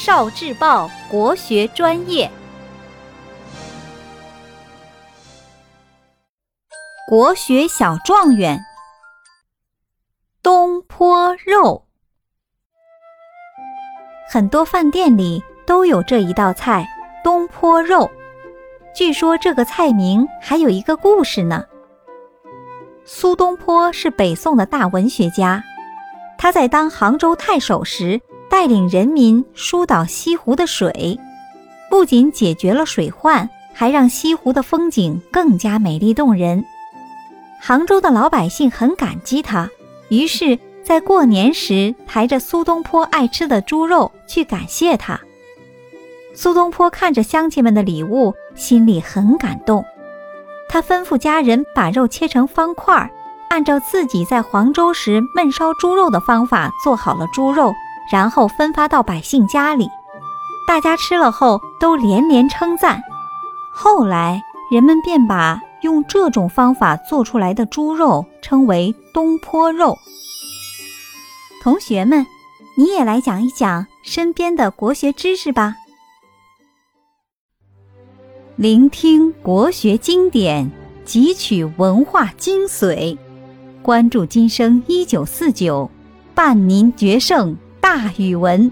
少智报国学专业，国学小状元，东坡肉。很多饭店里都有这一道菜——东坡肉。据说这个菜名还有一个故事呢。苏东坡是北宋的大文学家，他在当杭州太守时。带领人民疏导西湖的水，不仅解决了水患，还让西湖的风景更加美丽动人。杭州的老百姓很感激他，于是，在过年时抬着苏东坡爱吃的猪肉去感谢他。苏东坡看着乡亲们的礼物，心里很感动。他吩咐家人把肉切成方块，按照自己在黄州时焖烧猪肉的方法做好了猪肉。然后分发到百姓家里，大家吃了后都连连称赞。后来人们便把用这种方法做出来的猪肉称为东坡肉。同学们，你也来讲一讲身边的国学知识吧。聆听国学经典，汲取文化精髓，关注今生一九四九，伴您决胜。大语文。